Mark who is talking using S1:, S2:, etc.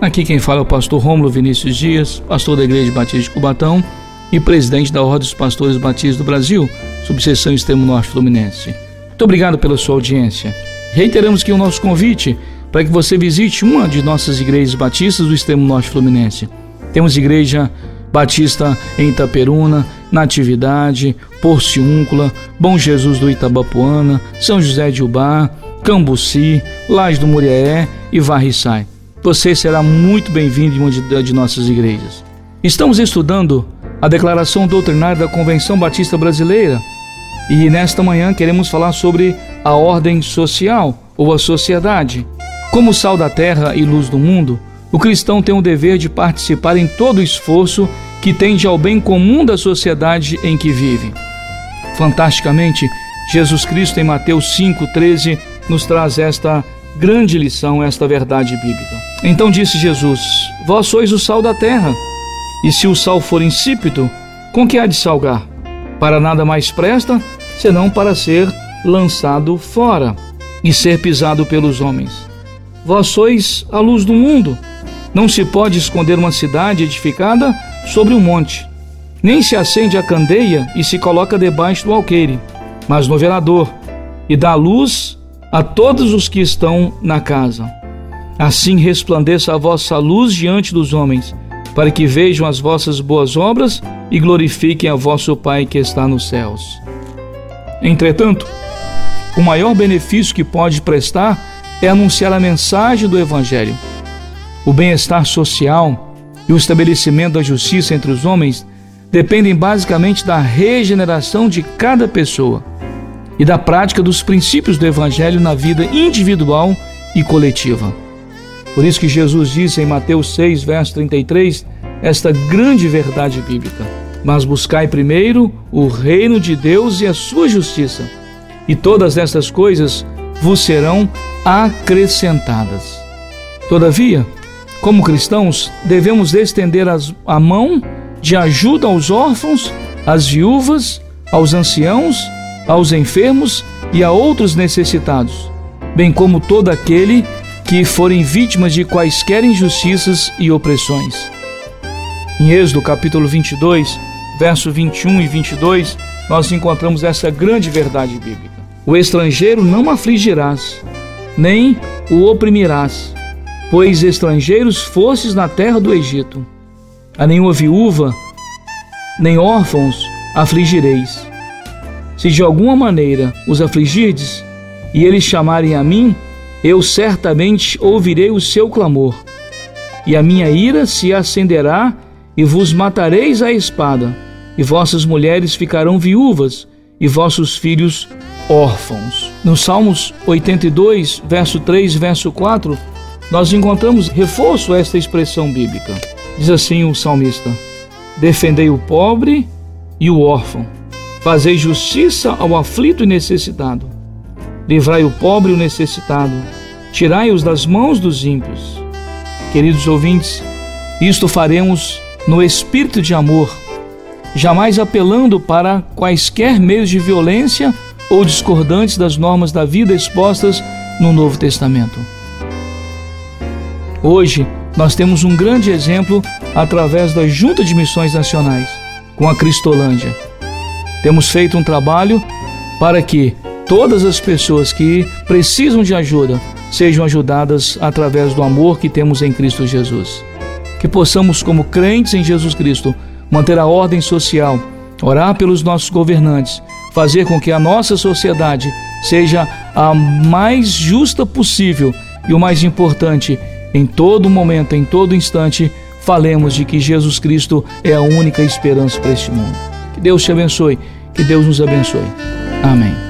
S1: Aqui quem fala é o pastor Rômulo Vinícius Dias, pastor da Igreja Batista de Cubatão e presidente da Ordem dos Pastores Batistas do Brasil, subseção Extremo Norte Fluminense. Muito obrigado pela sua audiência. Reiteramos aqui o nosso convite para que você visite uma de nossas igrejas batistas do Extremo Norte Fluminense. Temos igreja batista em Itaperuna, Natividade, Porciúncula, Bom Jesus do Itabapuana, São José de Ubá, Cambuci, Laje do Muriaé e Varriçai você será muito bem-vindo em uma de nossas igrejas. Estamos estudando a declaração doutrinária da Convenção Batista Brasileira e nesta manhã queremos falar sobre a ordem social ou a sociedade. Como sal da terra e luz do mundo, o cristão tem o dever de participar em todo o esforço que tende ao bem comum da sociedade em que vive. Fantasticamente, Jesus Cristo em Mateus 5,13 nos traz esta grande lição, esta verdade bíblica. Então disse Jesus: Vós sois o sal da terra, e se o sal for insípido, com que há de salgar? Para nada mais presta, senão para ser lançado fora e ser pisado pelos homens. Vós sois a luz do mundo. Não se pode esconder uma cidade edificada sobre um monte, nem se acende a candeia e se coloca debaixo do alqueire, mas no velador, e dá luz a todos os que estão na casa. Assim resplandeça a vossa luz diante dos homens, para que vejam as vossas boas obras e glorifiquem a vosso Pai que está nos céus. Entretanto, o maior benefício que pode prestar é anunciar a mensagem do Evangelho. O bem-estar social e o estabelecimento da justiça entre os homens dependem basicamente da regeneração de cada pessoa e da prática dos princípios do Evangelho na vida individual e coletiva. Por isso que Jesus disse em Mateus 6, verso 33, esta grande verdade bíblica: Mas buscai primeiro o reino de Deus e a sua justiça, e todas estas coisas vos serão acrescentadas. Todavia, como cristãos, devemos estender a mão de ajuda aos órfãos, às viúvas, aos anciãos, aos enfermos e a outros necessitados, bem como todo aquele que forem vítimas de quaisquer injustiças e opressões. Em Êxodo capítulo 22, verso 21 e 22, nós encontramos essa grande verdade bíblica. O estrangeiro não afligirás, nem o oprimirás, pois estrangeiros fostes na terra do Egito. A nenhuma viúva, nem órfãos afligireis. Se de alguma maneira os afligirdes, e eles chamarem a mim, eu certamente ouvirei o seu clamor, e a minha ira se acenderá, e vos matareis à espada, e vossas mulheres ficarão viúvas, e vossos filhos órfãos. No Salmos 82, verso 3, verso 4, nós encontramos reforço a esta expressão bíblica. Diz assim o salmista: Defendei o pobre e o órfão, fazei justiça ao aflito e necessitado Livrai o pobre e o necessitado, tirai-os das mãos dos ímpios. Queridos ouvintes, isto faremos no espírito de amor, jamais apelando para quaisquer meios de violência ou discordantes das normas da vida expostas no Novo Testamento. Hoje, nós temos um grande exemplo através da Junta de Missões Nacionais, com a Cristolândia. Temos feito um trabalho para que todas as pessoas que precisam de ajuda sejam ajudadas através do amor que temos em Cristo Jesus. Que possamos, como crentes em Jesus Cristo, manter a ordem social, orar pelos nossos governantes, fazer com que a nossa sociedade seja a mais justa possível e o mais importante, em todo momento, em todo instante, falemos de que Jesus Cristo é a única esperança para este mundo. Que Deus te abençoe, que Deus nos abençoe. Amém